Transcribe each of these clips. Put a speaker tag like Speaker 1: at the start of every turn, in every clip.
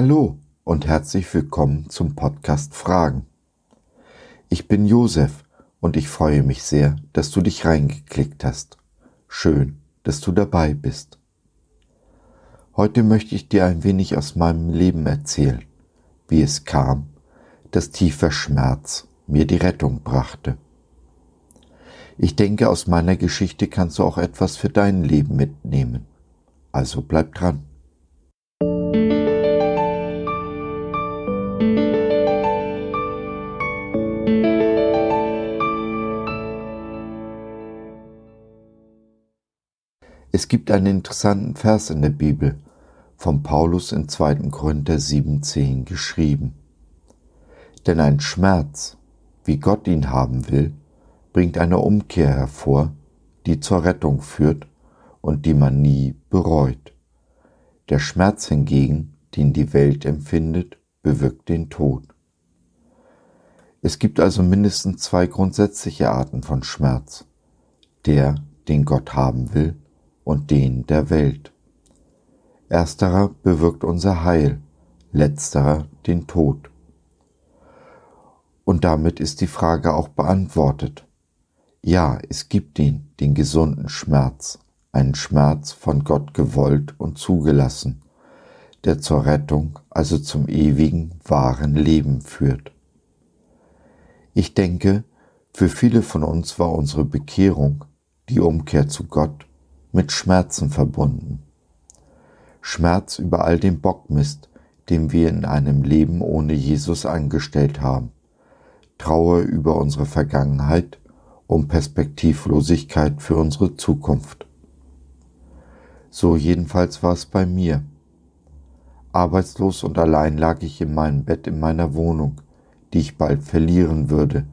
Speaker 1: Hallo und herzlich willkommen zum Podcast Fragen. Ich bin Josef und ich freue mich sehr, dass du dich reingeklickt hast. Schön, dass du dabei bist. Heute möchte ich dir ein wenig aus meinem Leben erzählen, wie es kam, dass tiefer Schmerz mir die Rettung brachte. Ich denke, aus meiner Geschichte kannst du auch etwas für dein Leben mitnehmen. Also bleib dran. Es gibt einen interessanten Vers in der Bibel, von Paulus in 2. Korinther 7,10 geschrieben. Denn ein Schmerz, wie Gott ihn haben will, bringt eine Umkehr hervor, die zur Rettung führt und die man nie bereut. Der Schmerz hingegen, den die Welt empfindet, bewirkt den Tod. Es gibt also mindestens zwei grundsätzliche Arten von Schmerz. Der, den Gott haben will, und den der Welt. Ersterer bewirkt unser Heil, letzterer den Tod. Und damit ist die Frage auch beantwortet. Ja, es gibt ihn, den gesunden Schmerz, einen Schmerz von Gott gewollt und zugelassen, der zur Rettung, also zum ewigen, wahren Leben führt. Ich denke, für viele von uns war unsere Bekehrung, die Umkehr zu Gott, mit Schmerzen verbunden. Schmerz über all den Bockmist, den wir in einem Leben ohne Jesus angestellt haben. Trauer über unsere Vergangenheit und Perspektivlosigkeit für unsere Zukunft. So jedenfalls war es bei mir. Arbeitslos und allein lag ich in meinem Bett in meiner Wohnung, die ich bald verlieren würde,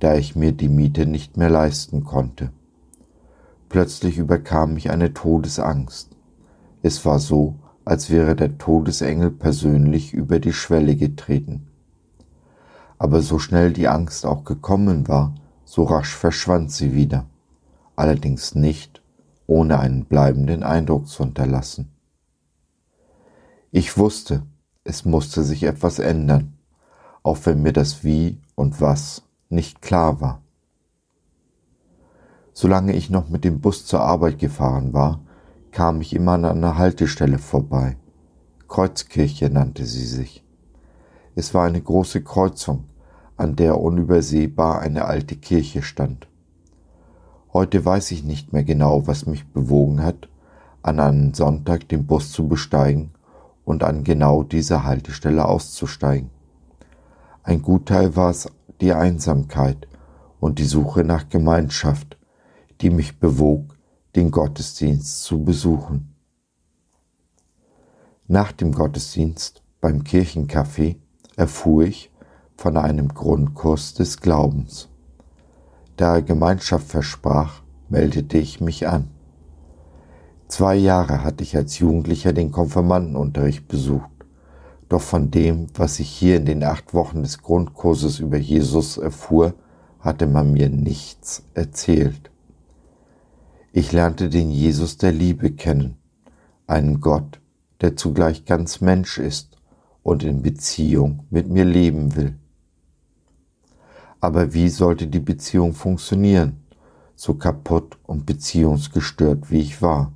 Speaker 1: da ich mir die Miete nicht mehr leisten konnte. Plötzlich überkam mich eine Todesangst. Es war so, als wäre der Todesengel persönlich über die Schwelle getreten. Aber so schnell die Angst auch gekommen war, so rasch verschwand sie wieder, allerdings nicht, ohne einen bleibenden Eindruck zu hinterlassen. Ich wusste, es musste sich etwas ändern, auch wenn mir das Wie und Was nicht klar war. Solange ich noch mit dem Bus zur Arbeit gefahren war, kam ich immer an einer Haltestelle vorbei. Kreuzkirche nannte sie sich. Es war eine große Kreuzung, an der unübersehbar eine alte Kirche stand. Heute weiß ich nicht mehr genau, was mich bewogen hat, an einem Sonntag den Bus zu besteigen und an genau dieser Haltestelle auszusteigen. Ein Gutteil war es die Einsamkeit und die Suche nach Gemeinschaft, die mich bewog, den Gottesdienst zu besuchen. Nach dem Gottesdienst beim Kirchencafé erfuhr ich von einem Grundkurs des Glaubens. Da er Gemeinschaft versprach, meldete ich mich an. Zwei Jahre hatte ich als Jugendlicher den Konfirmandenunterricht besucht, doch von dem, was ich hier in den acht Wochen des Grundkurses über Jesus erfuhr, hatte man mir nichts erzählt. Ich lernte den Jesus der Liebe kennen, einen Gott, der zugleich ganz Mensch ist und in Beziehung mit mir leben will. Aber wie sollte die Beziehung funktionieren, so kaputt und beziehungsgestört wie ich war?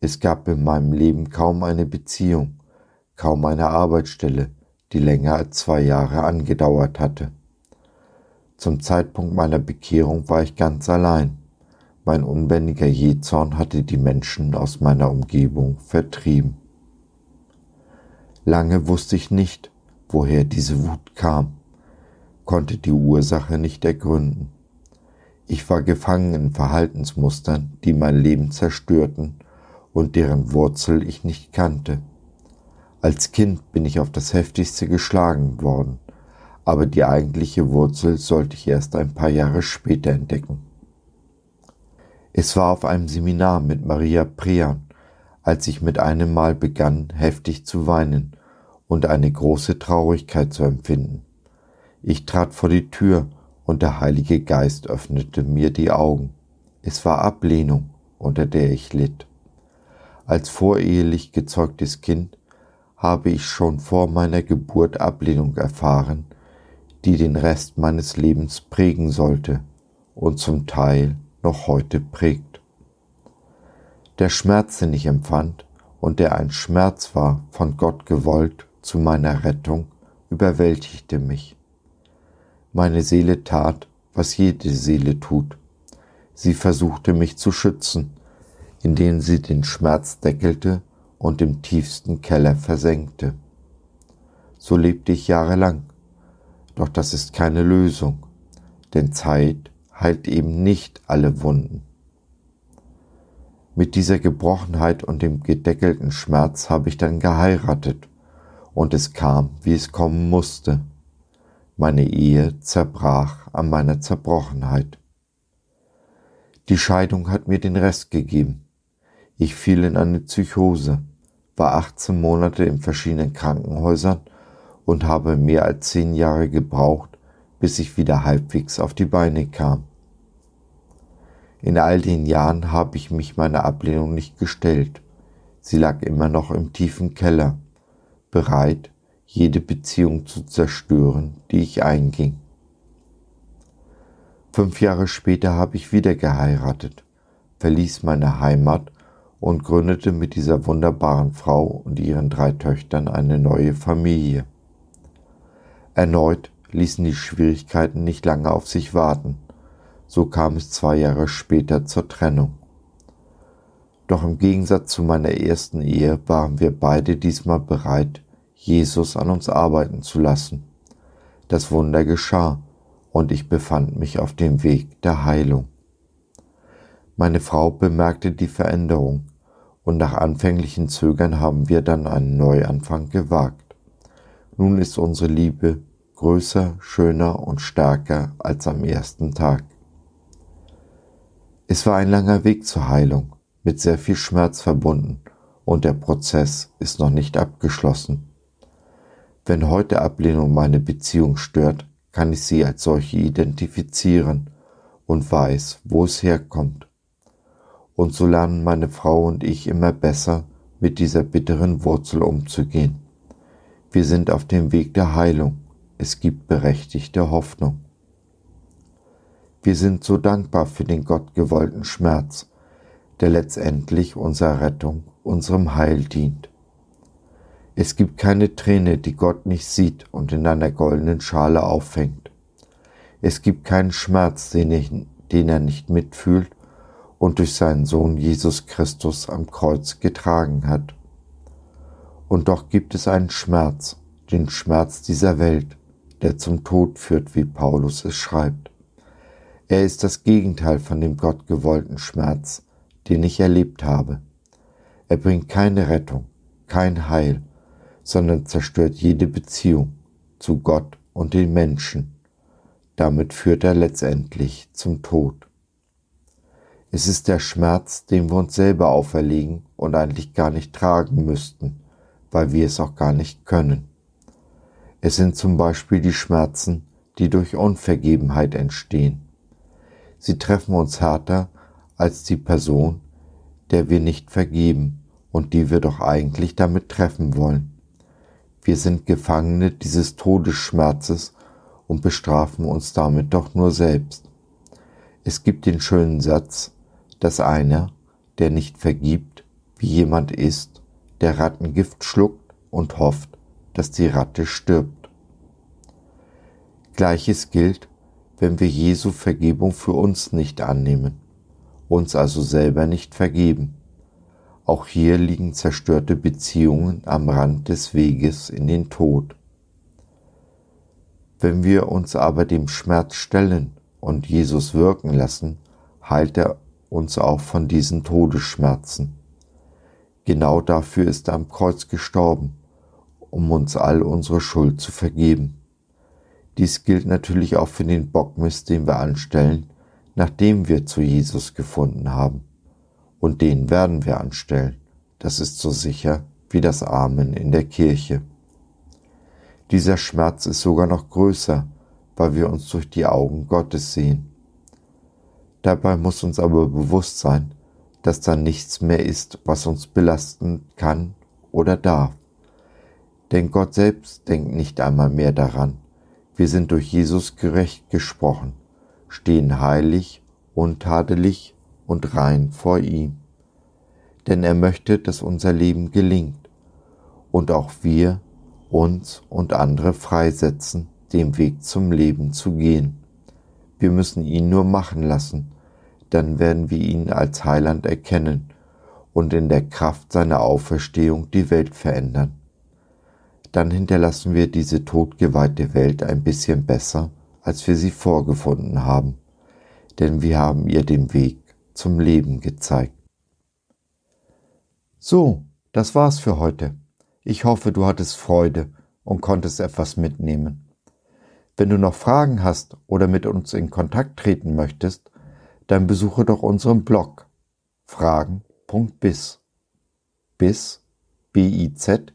Speaker 1: Es gab in meinem Leben kaum eine Beziehung, kaum eine Arbeitsstelle, die länger als zwei Jahre angedauert hatte. Zum Zeitpunkt meiner Bekehrung war ich ganz allein mein unbändiger Jähzorn hatte die Menschen aus meiner Umgebung vertrieben. Lange wusste ich nicht, woher diese Wut kam, konnte die Ursache nicht ergründen. Ich war gefangen in Verhaltensmustern, die mein Leben zerstörten und deren Wurzel ich nicht kannte. Als Kind bin ich auf das heftigste geschlagen worden, aber die eigentliche Wurzel sollte ich erst ein paar Jahre später entdecken. Es war auf einem Seminar mit Maria Prean, als ich mit einem Mal begann, heftig zu weinen und eine große Traurigkeit zu empfinden. Ich trat vor die Tür und der Heilige Geist öffnete mir die Augen. Es war Ablehnung, unter der ich litt. Als vorehelich gezeugtes Kind habe ich schon vor meiner Geburt Ablehnung erfahren, die den Rest meines Lebens prägen sollte und zum Teil noch heute prägt. Der Schmerz, den ich empfand und der ein Schmerz war, von Gott gewollt zu meiner Rettung, überwältigte mich. Meine Seele tat, was jede Seele tut. Sie versuchte mich zu schützen, indem sie den Schmerz deckelte und im tiefsten Keller versenkte. So lebte ich jahrelang, doch das ist keine Lösung, denn Zeit heilt eben nicht alle Wunden. Mit dieser Gebrochenheit und dem gedeckelten Schmerz habe ich dann geheiratet, und es kam, wie es kommen musste. Meine Ehe zerbrach an meiner Zerbrochenheit. Die Scheidung hat mir den Rest gegeben. Ich fiel in eine Psychose, war 18 Monate in verschiedenen Krankenhäusern und habe mehr als zehn Jahre gebraucht, bis ich wieder halbwegs auf die Beine kam. In all den Jahren habe ich mich meiner Ablehnung nicht gestellt. Sie lag immer noch im tiefen Keller, bereit, jede Beziehung zu zerstören, die ich einging. Fünf Jahre später habe ich wieder geheiratet, verließ meine Heimat und gründete mit dieser wunderbaren Frau und ihren drei Töchtern eine neue Familie. Erneut ließen die Schwierigkeiten nicht lange auf sich warten. So kam es zwei Jahre später zur Trennung. Doch im Gegensatz zu meiner ersten Ehe waren wir beide diesmal bereit, Jesus an uns arbeiten zu lassen. Das Wunder geschah und ich befand mich auf dem Weg der Heilung. Meine Frau bemerkte die Veränderung und nach anfänglichen Zögern haben wir dann einen Neuanfang gewagt. Nun ist unsere Liebe größer, schöner und stärker als am ersten Tag. Es war ein langer Weg zur Heilung, mit sehr viel Schmerz verbunden, und der Prozess ist noch nicht abgeschlossen. Wenn heute Ablehnung meine Beziehung stört, kann ich sie als solche identifizieren und weiß, wo es herkommt. Und so lernen meine Frau und ich immer besser, mit dieser bitteren Wurzel umzugehen. Wir sind auf dem Weg der Heilung. Es gibt berechtigte Hoffnung. Wir sind so dankbar für den gottgewollten Schmerz, der letztendlich unserer Rettung, unserem Heil dient. Es gibt keine Träne, die Gott nicht sieht und in einer goldenen Schale auffängt. Es gibt keinen Schmerz, den, den er nicht mitfühlt und durch seinen Sohn Jesus Christus am Kreuz getragen hat. Und doch gibt es einen Schmerz, den Schmerz dieser Welt, der zum Tod führt, wie Paulus es schreibt. Er ist das Gegenteil von dem gottgewollten Schmerz, den ich erlebt habe. Er bringt keine Rettung, kein Heil, sondern zerstört jede Beziehung zu Gott und den Menschen. Damit führt er letztendlich zum Tod. Es ist der Schmerz, den wir uns selber auferlegen und eigentlich gar nicht tragen müssten, weil wir es auch gar nicht können. Es sind zum Beispiel die Schmerzen, die durch Unvergebenheit entstehen. Sie treffen uns härter als die Person, der wir nicht vergeben und die wir doch eigentlich damit treffen wollen. Wir sind Gefangene dieses Todesschmerzes und bestrafen uns damit doch nur selbst. Es gibt den schönen Satz, dass einer, der nicht vergibt, wie jemand ist, der Rattengift schluckt und hofft, dass die Ratte stirbt. Gleiches gilt, wenn wir Jesu Vergebung für uns nicht annehmen, uns also selber nicht vergeben. Auch hier liegen zerstörte Beziehungen am Rand des Weges in den Tod. Wenn wir uns aber dem Schmerz stellen und Jesus wirken lassen, heilt er uns auch von diesen Todesschmerzen. Genau dafür ist er am Kreuz gestorben, um uns all unsere Schuld zu vergeben. Dies gilt natürlich auch für den Bockmist, den wir anstellen, nachdem wir zu Jesus gefunden haben. Und den werden wir anstellen. Das ist so sicher wie das Amen in der Kirche. Dieser Schmerz ist sogar noch größer, weil wir uns durch die Augen Gottes sehen. Dabei muss uns aber bewusst sein, dass da nichts mehr ist, was uns belasten kann oder darf. Denn Gott selbst denkt nicht einmal mehr daran. Wir sind durch Jesus gerecht gesprochen, stehen heilig, untadelig und rein vor ihm. Denn er möchte, dass unser Leben gelingt und auch wir uns und andere freisetzen, den Weg zum Leben zu gehen. Wir müssen ihn nur machen lassen, dann werden wir ihn als Heiland erkennen und in der Kraft seiner Auferstehung die Welt verändern. Dann hinterlassen wir diese todgeweihte Welt ein bisschen besser, als wir sie vorgefunden haben, denn wir haben ihr den Weg zum Leben gezeigt. So, das war's für heute. Ich hoffe, du hattest Freude und konntest etwas mitnehmen. Wenn du noch Fragen hast oder mit uns in Kontakt treten möchtest, dann besuche doch unseren Blog fragen.biz. Biz, B-I-Z,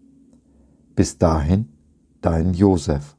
Speaker 1: Bis dahin, dein Josef.